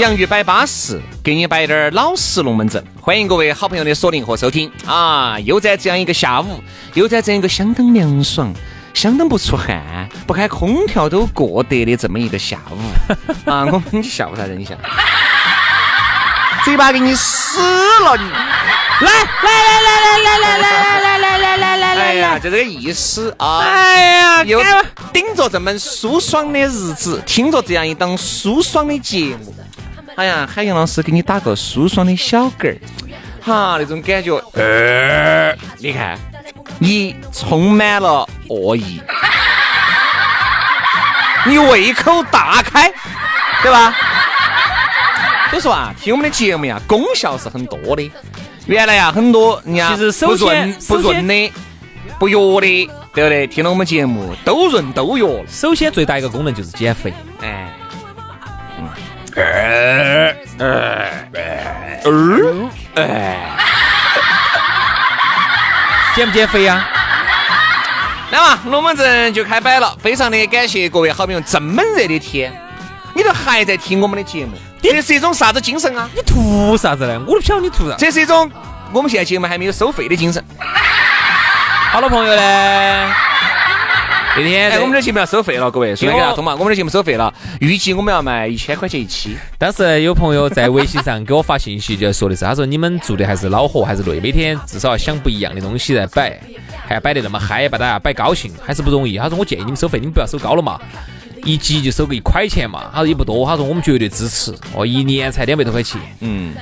洋芋摆巴适，给你摆点儿老实龙门阵。欢迎各位好朋友的锁定和收听啊！又在这样一个下午，又在这样一个相当凉爽、相当不出汗、不开空调都过得的这么一个下午 啊！我们笑啥子？你笑？嘴巴给你撕了你！来来来来来来来来来来来来来来！哎呀，就这个意思啊！哎呀，又顶着这么舒爽的日子，听着这样一档舒爽的节目。哎呀，海洋老师给你打个舒爽的小嗝儿，哈，那种感觉，呃，你看，你充满了恶意，你胃口大开，对吧？所以说啊，听我们的节目呀，功效是很多的。原来呀，很多人家其实首先不润的、不药的，对不对？听了我们节目都润都药了。首先最大一个功能就是减肥，哎。呃呃哎，减不减肥呀？来嘛龙门阵就开摆了，非常的感谢各位好朋友，这么热的天，你都还在听我们的节目，这是一种啥子精神啊？你图啥子呢？我都不晓得你图啥。这是一种我们现在节目还没有收费的精神。好多朋友呢。那天哎，我们的节目要收费了，各位，顺便给大家通嘛，我们的节目收费了，预计我们要卖一千块钱一期。当时有朋友在微信上给我发信息，就说的是，他说你们做的还是恼火还是累，每天至少要想不一样的东西来摆，还要摆得那么嗨，把大家摆高兴，还是不容易。他说我建议你们收费，你们不要收高了嘛，一集就收个一块钱嘛。他说也不多，他说我们绝对支持。哦，一年才两百多块钱。嗯，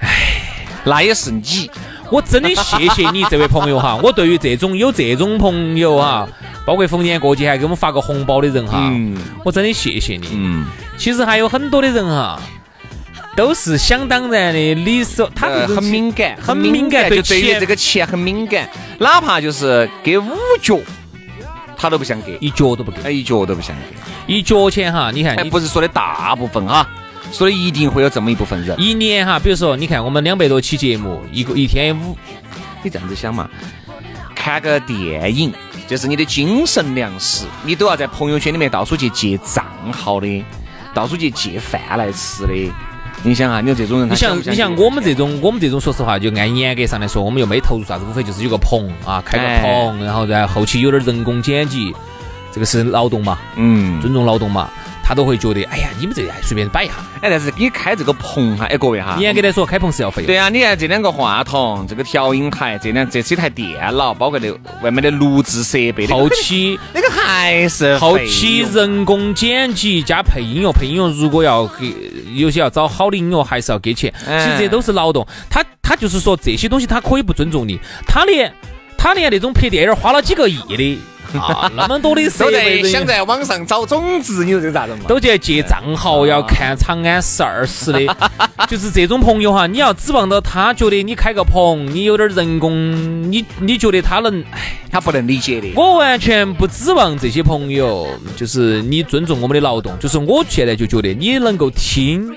唉，那也是你，我真的谢谢你这位朋友哈。我对于这种有这种朋友哈。包括逢年过节还给我们发个红包的人哈，我真的谢谢你。嗯，其实还有很多的人哈，都是想当然的，你说他很敏感，很敏感，对对于这个钱很敏感，哪怕就是给五角，他都不想给，一角都不给，一角都不想给，一角钱哈，你看，不是说的大部分哈，说的一定会有这么一部分人，一年哈，比如说你看我们两百多期节目，一个一天五，你这样子想嘛，看个电影。就是你的精神粮食，你都要在朋友圈里面到处去借账号的，到处去借饭来吃的。你想啊，你说这种人，你像，你像我们这种，我们这种，说实话，就按严格上来说，我们又没投入啥子，无非就是有个棚啊，开个棚，然后在后期有点人工剪辑，这个是劳动嘛，嗯，尊重劳动嘛。他都会觉得，哎呀，你们这还随便摆一下，哎，但是你开这个棚哈，哎，各位哈，严格来说，开棚是要费。对啊，你看这两个话筒，这个调音台，这两这是一台电脑，包括那外面的录制设备，后期那个还是后期人工剪辑加配音乐，配音乐如果要给有些要找好的音乐，还是要给钱。其实这都是劳动。他他就是说这些东西，他可以不尊重你，他连他连那种拍电影花了几个亿的。啊，那么多的设备，想在网上找种子，你说这咋整嘛？都去借账号，要看长安十二时的，就是这种朋友哈，你要指望到他觉得你开个棚，你有点人工，你你觉得他能，哎，他不能理解的。我完全不指望这些朋友，就是你尊重我们的劳动，就是我现在就觉得你能够听。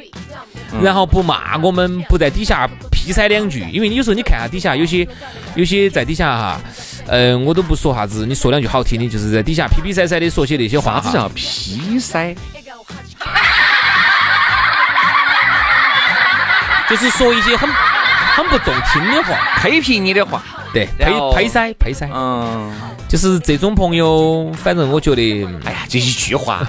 然后不骂我们，不在底下批塞两句，因为你有时候你看下底下有些，有些在底下哈，嗯，我都不说啥子，你说两句好听的，就是在底下批批塞塞的说些那些话。啥子叫批塞？就是说一些很很不中听的话，批评你的话。对，呸呸塞呸塞。嗯，就是这种朋友，反正我觉得，哎呀，这一句话。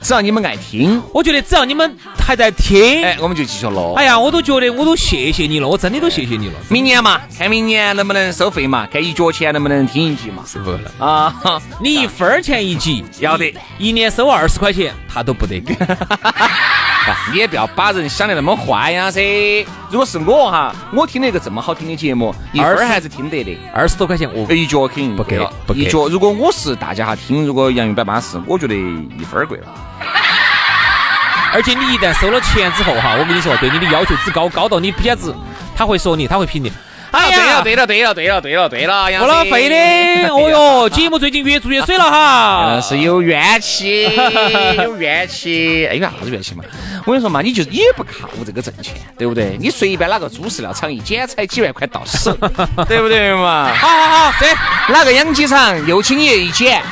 只要你们爱听，我觉得只要你们还在听，哎，我们就继续录。哎呀，我都觉得我都谢谢你了，我真的都谢谢你了。明年嘛，看明年能不能收费嘛，看一角钱能不能听一集嘛。是不了啊，你一分钱一集要得，一年收二十块钱，他都不得给。你也不要把人想的那么坏呀噻。如果是我哈，我听了一个这么好听的节目，一分儿还是听得的。二十多块钱我一角肯定不给了，不给一角。如果我是大家哈听，如果洋芋摆巴士，我觉得一分儿贵了。而且你一旦收了钱之后哈，我跟你说，对你的要求只高高到你不简直，他会说你，他会评你。哎呀，对了对了对了对了对了，不浪费的。哦哟，节目最近越做越水了哈，是有怨气，有怨气。哎，有啥子怨气嘛？我跟你说嘛，你就也不靠这个挣钱，对不对？你随便哪个猪饲料厂一剪才几万块到手，对不对嘛？好好好，对，哪个养鸡场又请爷一剪，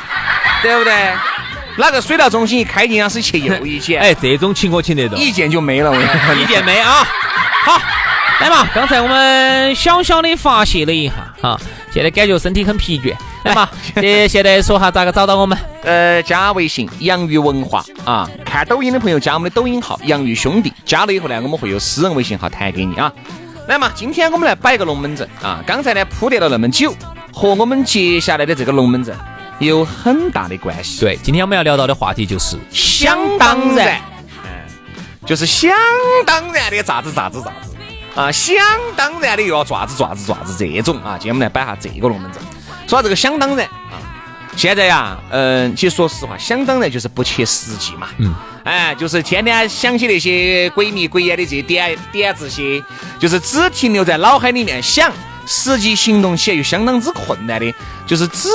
对不对？哪个水疗中心一开营养师去又一剪，哎，这种请我请得动，一件就没了，一件没啊。好，来嘛，刚才我们小小的发泄了一下，哈，现在感觉身体很疲倦，来嘛，呃，现在说下咋个找到我们？呃，加微信洋芋文化啊，看抖音的朋友加我们的抖音号洋芋兄弟，加了以后呢，我们会有私人微信号弹给你啊。来嘛，今天我们来摆个龙门阵啊，刚才呢铺垫了那么久，和我们接下来的这个龙门阵。有很大的关系。对，今天我们要聊到的话题就是想当然，嗯，就是想当然的咋子咋子咋子啊，想当然的又要爪子爪子爪子这种啊。今天我们来摆下这个龙门阵，说到这个想当然啊，现在呀，嗯，其实说实话，想当然就是不切实际嘛，嗯，哎，就是天天想起那些鬼迷鬼眼的这些点点子些，就是只停留在脑海里面想。实际行动起来又相当之困难的，就是只，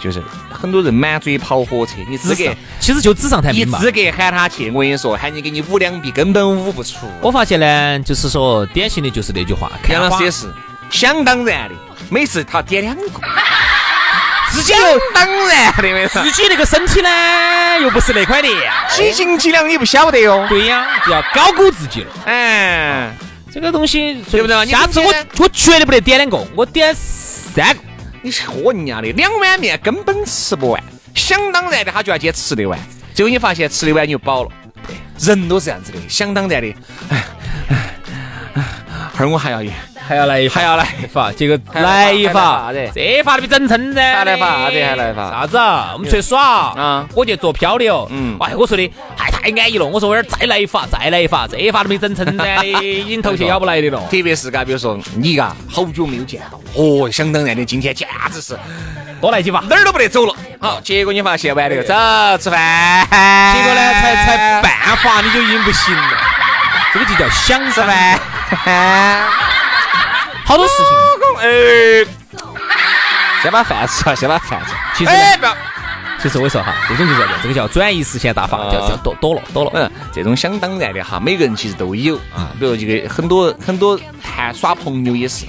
就是很多人满嘴跑火车，你资格其实就纸上谈兵嘛。资格喊他去，我跟你说，喊你给你舞两笔，根本舞不出。我发现呢，就是说典型的就是那句话，杨老师也是想当然的，每次他点两个，自己当然的，自己那个身体呢又不是那块料，几斤几两你不晓得哟。对呀，就要高估自己了。哎。这个东西对不对？下次我我绝对不得点两个，我点三个。你喝人家的两碗面根本吃不完，想当然的他就要捡吃得完，结果你发现吃得完你就饱了。对，人都是这样子的，想当然的。哎哎哎，儿我还要一。还要来一还要来一发，结果来一发，这发的比整称噻。还来发啥子？还来发啥子？我们出去耍啊！我去做漂流。嗯，哎，我说的还太安逸了。我说我这儿再来一发，再来一发，这一发都没整成噻，已经头屑咬不来的了。特别是嘎，比如说你嘎，好久没有见到，哦，想当然的，今天简直是多来几发，哪儿都不得走了。好，结果你发现完了，走吃饭。结果呢，才才半发你就已经不行了。这个就叫想吃饭。好多事情，哎，先把饭吃了，先把饭吃。其实，其实我说哈，这种就叫这个叫转移视线大法，叫叫躲躲了躲了。嗯，这种想当然的哈，每个人其实都有啊。比如这个很多很多谈耍朋友也是，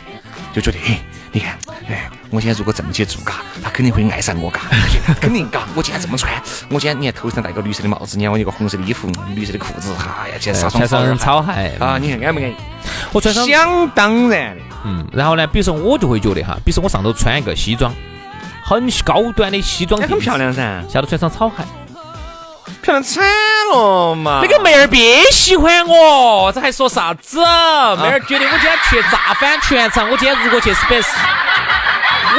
就觉得，嘿，你看，哎，我现在如果这么去做嘎，他肯定会爱上我嘎，肯定嘎。我今天这么穿，我今天你看头上戴个绿色的帽子，你看我一个红色的衣服，绿色的裤子，哎呀，今天穿双草鞋啊，你看安不安逸？我穿上想当然的。嗯，然后呢，比如说我就会觉得哈，比如说我上头穿一个西装，很高端的西装，很漂亮噻，下头穿双草鞋，漂亮惨了嘛！那个妹儿别喜欢我，这还说啥子？妹儿觉得我今天去炸翻全场，我今天如果去 Space。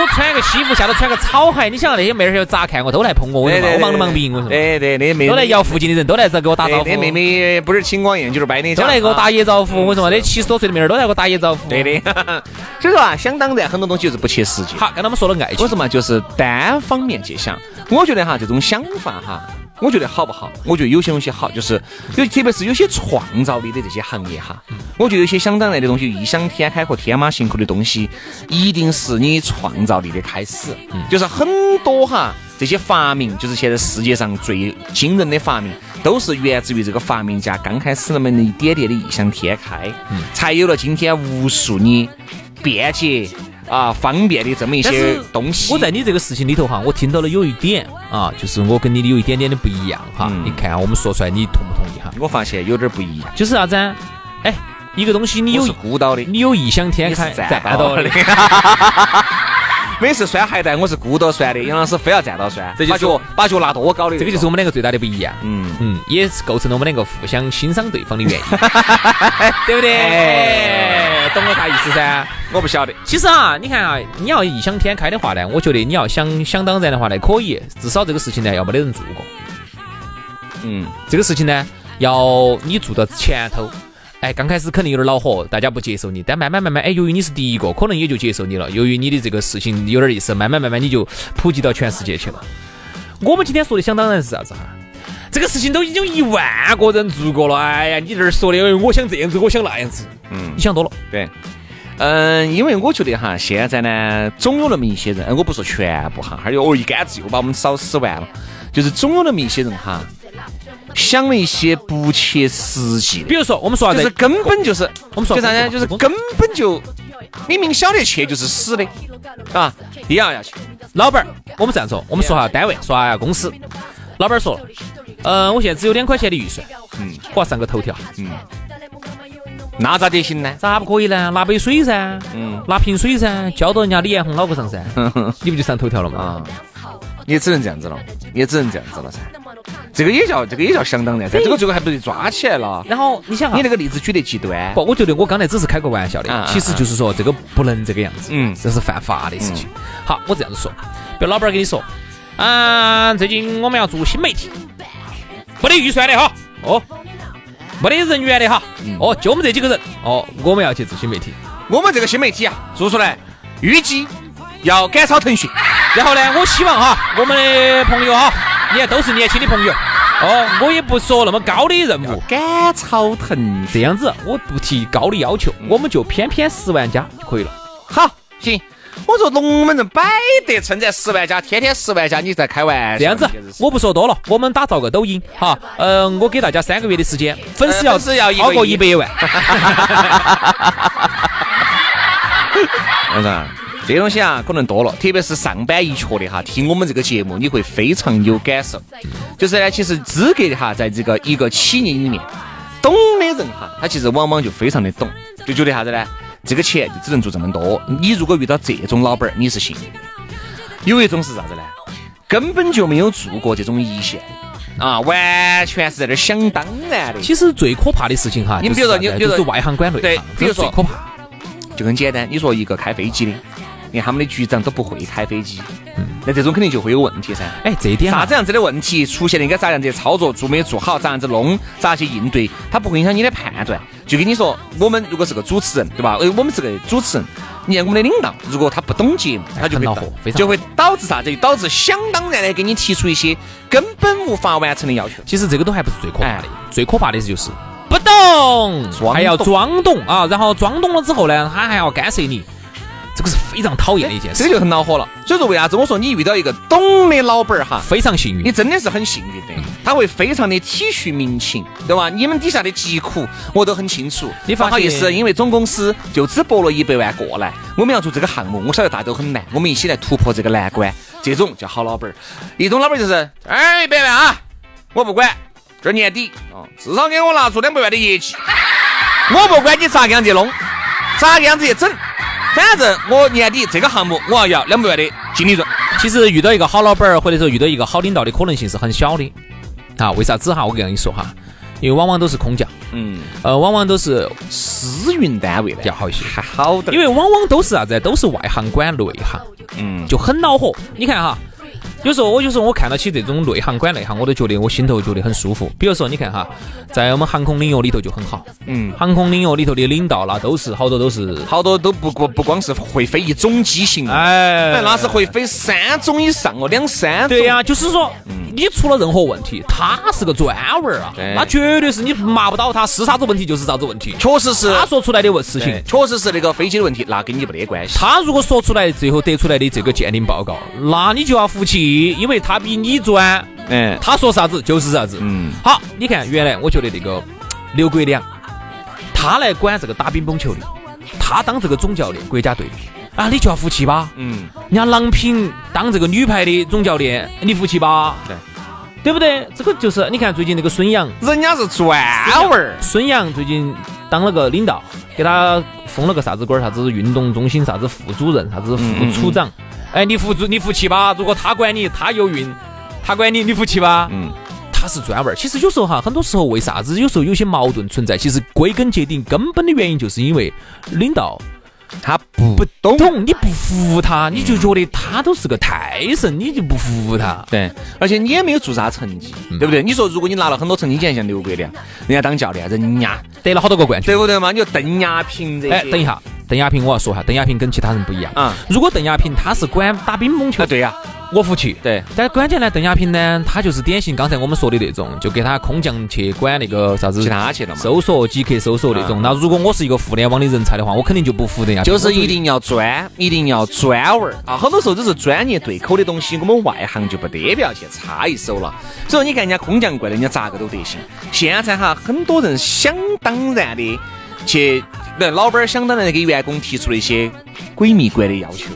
我穿个西服，下头穿个草鞋，你想那些妹儿要咋看我？都来捧我，我我忙都忙不赢，我说。对对，那妹都来摇附近的人都来这给我打招呼。那妹妹不是青光眼就是白内障，都来给我打野招呼。我说嘛，那七十多岁的妹儿都来给我打野招呼。对的。所以说啊，想当然，很多东西就是不切实际。好，刚才我们说了爱情，我说嘛，就是单方面去想。我觉得哈，这种想法哈。我觉得好不好？我觉得有些东西好，就是有，特别是有些创造力的这些行业哈。我觉得有些想当然的东西，异想天开和天马行空的东西，一定是你创造力的开始。就是很多哈，这些发明，就是现在世界上最惊人的发明，都是源自于这个发明家刚开始那么一点点的异想天开，才有了今天无数你便捷。啊，方便的这么一些东西。我在你这个事情里头哈，我听到了有一点啊，就是我跟你的有一点点的不一样哈。你看我们说出来，你同不同意哈？我发现有点不一样，就是啥子？哎，一个东西你有是孤岛的，你有异想天开，站到的。每次拴鞋带我是孤到拴的，杨老师非要站到拴，这就把脚把脚拿多高的，这个就是我们两个最大的不一样。嗯嗯，也是构成了我们两个互相欣赏对方的原因，对不对？哎懂我啥意思噻？我不晓得。其实啊，你看啊，你要异想天开的话呢，我觉得你要想想当然的话呢，可以，至少这个事情呢要没得人做过。嗯，这个事情呢，要你做到前头，哎，刚开始肯定有点恼火，大家不接受你，但慢慢慢慢，哎，由于你是第一个，可能也就接受你了。由于你的这个事情有点意思，慢慢慢慢你就普及到全世界去了。我们今天说的想当然是啥子哈？这个事情都已经一万个人做过了，哎呀，你这儿说的，哎我想这样子，我想那样子，嗯你想多了。对，嗯，因为我觉得哈，现在呢，总有那么一些人，哎我不说全部哈，还有哦一竿子又把我们扫死完了，就是总有那么一些人哈，想了一些不切实际的比，如说，我们说啥子？就是根本就是我们说就啥呢？就是根本就明明晓得去就是死的，啊，一样要去。老板儿，我们这样说，我们说下单位，说下公司。老板儿说了，呃，我现在只有两块钱的预算，嗯，我要上个头条，嗯那咋得行呢？咋不可以呢？拿杯水噻，嗯拿瓶水噻，浇到人家李彦宏脑壳上噻，你不就上头条了吗？啊，也只能这样子了，也只能这样子了噻。这个也叫这个也叫相当然噻，这个最后还不是抓起来了？然后你想啊你，那个例子举得极端。不，我觉得我刚才只是开个玩笑啊的，其实就是说这个不能这个样子，嗯这是犯法的事情。好，我这样子说，比如老板儿跟你说，啊，最近我们要做新媒体，没得预算的哈，哦，没得人员的哈，哦，就我们这几个人，哦，我们要去做新媒体。我们这个新媒体啊，做出来预计要赶超腾讯。然后呢，我希望哈，我们的朋友哈，你看都是年轻的朋友，哦，我也不说那么高的任务，赶超腾。这样子我不提高的要求，我们就偏偏十万加就可以了。好，行。我说龙门阵摆得称赞十万加，天天十万加，你在开玩笑？这样子我不说多了，我们打造个抖音哈，嗯、我给大家三个月的时间，粉丝要超过一百万，我说这东西啊，可能多了，特别是上班一缺的哈，听我们这个节目你会非常有感受。就是呢，其实资格的哈，在这个一个企业里面，懂的人哈，他其实往往就非常的懂，就觉得啥子呢？这个钱就只能做这么多。你如果遇到这种老板儿，你是幸运的。有一种是啥子呢？根本就没有做过这种一线啊，完全是在这儿想当然的。其实最可怕的事情哈，你比如说你比如说就是外行管内对行，比如说最可怕。就很简单，你说一个开飞机的，连他们的局长都不会开飞机，那这种肯定就会有问题噻。哎，这一点哈啥子样子的问题出现了，应该咋样子操作，做没做好，咋样子弄，咋去应对，它不会影响你的判断。就跟你说，我们如果是个主持人，对吧？呃，我们是个主持人，你看我们的领导，如果他不懂节目，他就会恼火就会导致啥子？就导致想当然的给你提出一些根本无法完成的要求。其实这个都还不是最可怕的哎，最可怕的就是不懂，还要装懂啊，然后装懂了之后呢，他还要干涉你，这个是非常讨厌的一件事这个，就很恼火了。所以说，为啥子我说你遇到一个懂的老板儿哈，非常幸运你。真的是很幸运的，他会非常的体恤民情，对吧？你们底下的疾苦我都很清楚。你发好意思，因为总公司就只拨了一百万过来，我们要做这个项目，我晓得大家都很难，我们一起来突破这个难关。这种叫好老板儿，一种老板儿就是，哎，一百万啊，我不管，这儿年底啊，至少给我拿出两百万的业绩，我不管你咋个样子弄，咋个样子去整，反正我年底这个项目我要要两百万的净利润。其实遇到一个好老板儿，或者说遇到一个好领导的可能性是很小的。啊，为啥子哈？我跟你说哈，因为往往都是空降，嗯，呃，往往都是私运单位的要好一些，还好点儿，因为往往都是啥子？都是外行管内行，嗯，就很恼火。你看哈，有时候我有时候我看到起这种内行管内行，我都觉得我心头觉得很舒服。比如说，你看哈，在我们航空领域里头就很好，嗯，航空领域里头的领导那都是好多都是，好多都不不不光是会飞一种机型，哎。哎，那是会飞三种以上哦，两三种。对呀、就是说，你出了任何问题，他是个专文儿啊，那绝对是你骂不倒他，是啥子问题就是啥子问题。确实是，他说出来的问事情，确实是那个飞机的问题，那跟你没得关系。他如果说出来，最后得出来的这个鉴定报告，那你就要服气，因为他比你专，嗯，他说啥子就是啥子。嗯，好，你看，原来我觉得那个刘国梁，他来管这个打乒乓球的，他当这个总教练，国家队的啊，你就要服气吧。嗯，人家郎平当这个女排的总教练，你服气吧？对。对不对？这个就是你看最近那个孙杨，人家是专文儿，孙杨最近当了个领导，给他封了个啥子官儿，啥子运动中心啥子副主任，啥子副处长。哎，你服主你服气吧？如果他管你，他有运，他管你，你服气吧？嗯，他是专文儿。其实有时候哈，很多时候为啥子有时候有些矛盾存在？其实归根结底，根本的原因就是因为领导。他不不懂，你不服他，你就觉得他都是个泰神，你就不服他。对，而且你也没有做啥成绩，对不对？你说如果你拿了很多成绩，像刘国梁，人家当教练，人家得了好多个冠军，对不对嘛？你说邓亚萍这些，哎，等一下，邓亚萍我要说哈，邓亚萍跟其他人不一样啊。如果邓亚萍他是管打乒乓球，对呀。我服气，对，但关键呢，邓亚萍呢，她就是典型刚才我们说的那种，就给她空降去管那个啥子其他去了嘛，搜索即刻搜索那种。那如果我是一个互联网的人才的话，我肯定就不服邓亚萍。就是一定要专，一定要专文啊！很多时候都是专业对口的东西，我们外行就不得不要去插一手了。所以你看人家空降过来，人家咋个都得行。现在哈，很多人想当然的去。那老板想当然的给员工提出了一些鬼迷关的要求，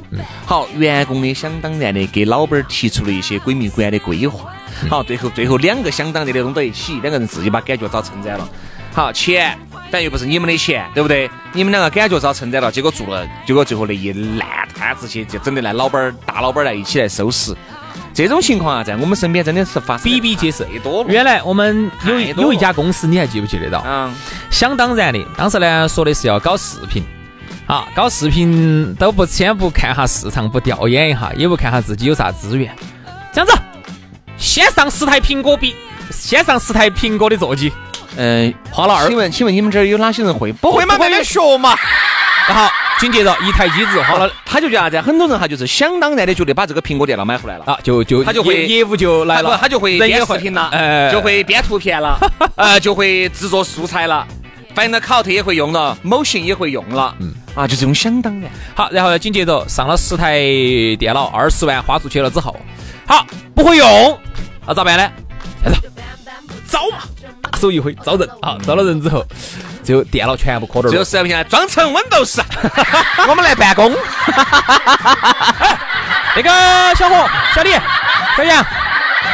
好，员工呢想当然的给老板提出了一些鬼迷关的规划，好，最后最后两个想当然的弄到一起，两个人自己把感觉找称赞了，好，钱但又不是你们的钱，对不对？你们两个感觉找称赞了，结果做了，结果最后那一烂摊子去，就整得来老板大老板来一起来收拾。这种情况啊，在我们身边真的是发生比比皆是。多原来我们有有一家公司，你还记不记得到？嗯。想当然的，当时呢说的是要搞视频，啊，搞视频都不先不看哈市场，不调研一下，也不看哈自己有啥资源，这样子，先上十台苹果笔，先上十台苹果的座机。嗯，花了二。请问，请问你们这儿有哪些人会？不会嘛？慢慢学嘛。好。紧接着一台机子好了，他就觉得啥子？很多人哈就是想当然的觉得把这个苹果电脑买回来了啊，就就他就会业务就来了，他就会编视频了，呃，就会编图片了，呃，就会制作素材了，Final Cut 也会用了，某型也会用了，嗯，啊，就这种想当然。好，然后紧接着上了十台电脑，二十万花出去了之后，好不会用，那咋办呢？招嘛，大手一挥招人啊，招了人之后。就电脑全部磕这儿，就实不行，装成 Windows，我们来办公。那个小伙、小李、小杨。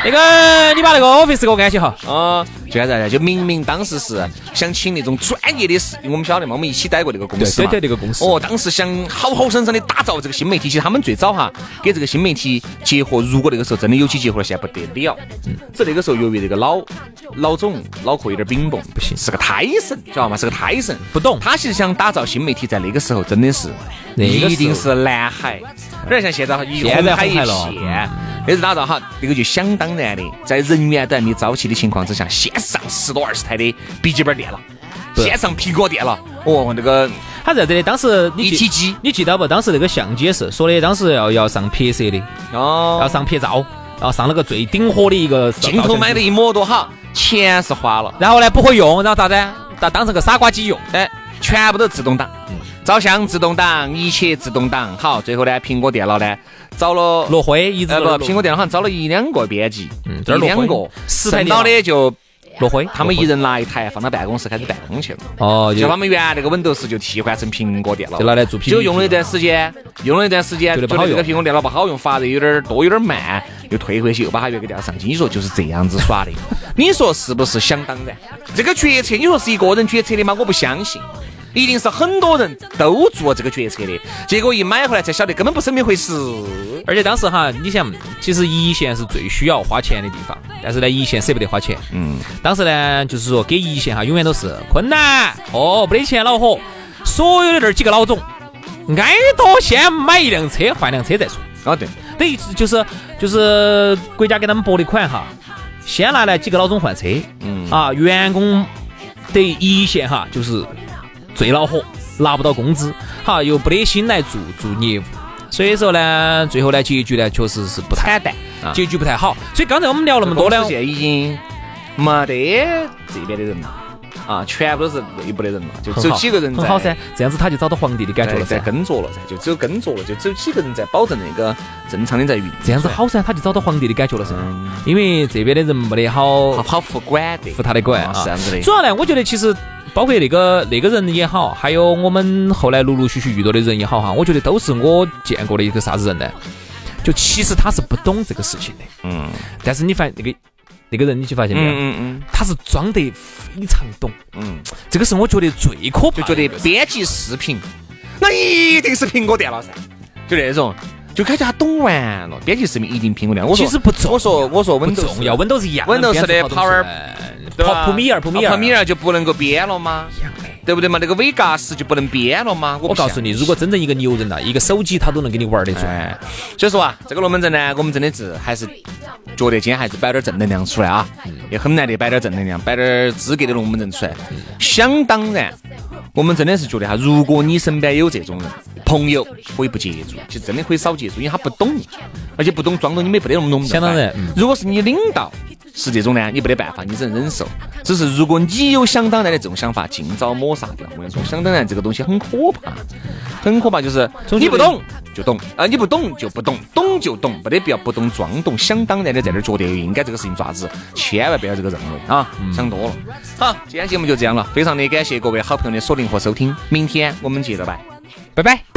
那个，你把那个 office 给我安起哈。啊，现在就明明当时是想请那种专业的，是，我们晓得嘛，我们一起待过那个公司。对对，那个公司。哦，当时想好好生生的打造这个新媒体，其实他们最早哈给这个新媒体结合，如果那个时候真的有机结合了，现在不得了。嗯。那个时候由于这个老老总脑壳有点冰崩，不行，是个胎神，知道吗？是个胎神，不懂。他其实想打造新媒体，在那个时候真的是，一定是蓝海，有点像现在一红海一片。那是打造哈，那个就想当然的，在人员都还没招齐的情况之下，先上十多二十台的笔记本电脑，先上苹果电脑。哦，那个他在这里，当时一体机，你记得不？当时那个相机也是说的，当时要要上拍摄的，哦，要上拍照，然后上了个最顶火的一个镜头，买的一模多好，钱是花了，然后呢不会用，然后咋子？当当成个傻瓜机用，哎，全部都自动挡，照相自动挡，一切自动挡。好，最后呢，苹果电脑呢？找了罗辉，一直不，苹果电脑好像找了一两个编辑，嗯，一两个，剩到的就罗辉，他们一人拿一台放到办公室开始办公去了。哦，就他们原来那个 Windows 就替换成苹果电脑，就拿来做 P，就用了一段时间，用了一段时间，觉得这个苹果电脑不好用，发热有点多，有点慢，又退回去，又把它原个电脑上去。你说就是这样子耍的，你说是不是想当然？这个决策，你说是一个人决策的吗？我不相信。一定是很多人都做这个决策的，结果一买回来才晓得根本不是那么回事。而且当时哈，你想，其实一线是最需要花钱的地方，但是呢，一线舍不得花钱。嗯。当时呢，就是说给一线哈，永远都是困难哦，没得钱恼火。所有的这几个老总，挨多先买一辆车，换辆车再说。啊，对。等于就是就是国家给他们拨的款哈，先拿来几个老总换车。嗯。啊，员工得一线哈，就是。最恼火，拿不到工资，好又不得心来做做业务，所以说呢，最后呢结局呢确实是不惨淡，结局不太好。所以刚才我们聊那么多呢，现在已经没得这边的人了，啊，全部都是内部的人嘛，就只有几个人很好噻，这样子他就找到皇帝的感觉了，噻耕作了噻，就只有耕作了，就只有几个人在保证那个正常的在运，这样子好噻，他就找到皇帝的感觉了噻，因为这边的人没得好好服管的，服他的管啊，是这样子的。主要呢，我觉得其实。包括那个那个人也好，还有我们后来陆陆续续遇到的人也好哈，我觉得都是我见过的一个啥子人呢？就其实他是不懂这个事情的，嗯。但是你发现那个那个人，你去发现没有？嗯嗯他是装得非常懂，嗯，这个是我觉得最可怕的，就觉得编辑视频，那一定是苹果电脑噻，就那种。就感觉他懂完了，编辑视频一定苹果量。我说其实不重我说我说不 Windows 重要，Windows 一样 Windows 的编出好 Power 东西来普普米尔，普米尔，普米尔就不能够编了吗？对不对嘛？那个 Vegas 就不能编了吗？我告诉你，如果真正一个牛人呐，一个手机他都能给你玩得转。哎，所以说啊，这个龙门阵呢，我们真的是还是觉得今天还是摆点正能量出来啊，也很难得摆点正能量，摆点资格的龙门阵出来。想当然，我们真的是觉得哈，如果你身边有这种人，朋友可以不接触，其实真的可以少接触，因为他不懂，而且不懂装懂你们也不得那么懂。相当然嗯如果是你领导是这种呢，你没得办法，你只能忍受。只是如果你有想当然的这种想法，尽早抹杀掉。我跟你说，想当然这个东西很可怕，很可怕，就是你不懂就懂，啊，你不懂就不懂，懂就懂，没得必要不懂装懂，想当然的在那儿觉得应该这个事情做啥子，千万不要这个认为啊，想多了。好，今天节目就这样了，非常的感谢各位好朋友的锁定和收听，明天我们接着拜。拜拜。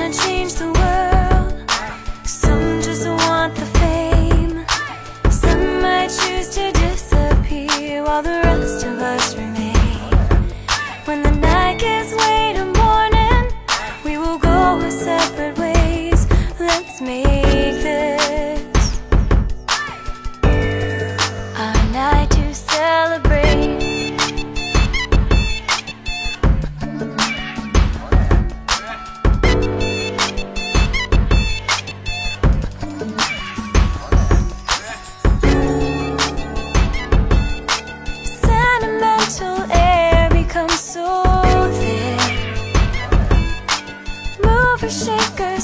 wanna change the world.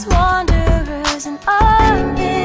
wanderers and armies.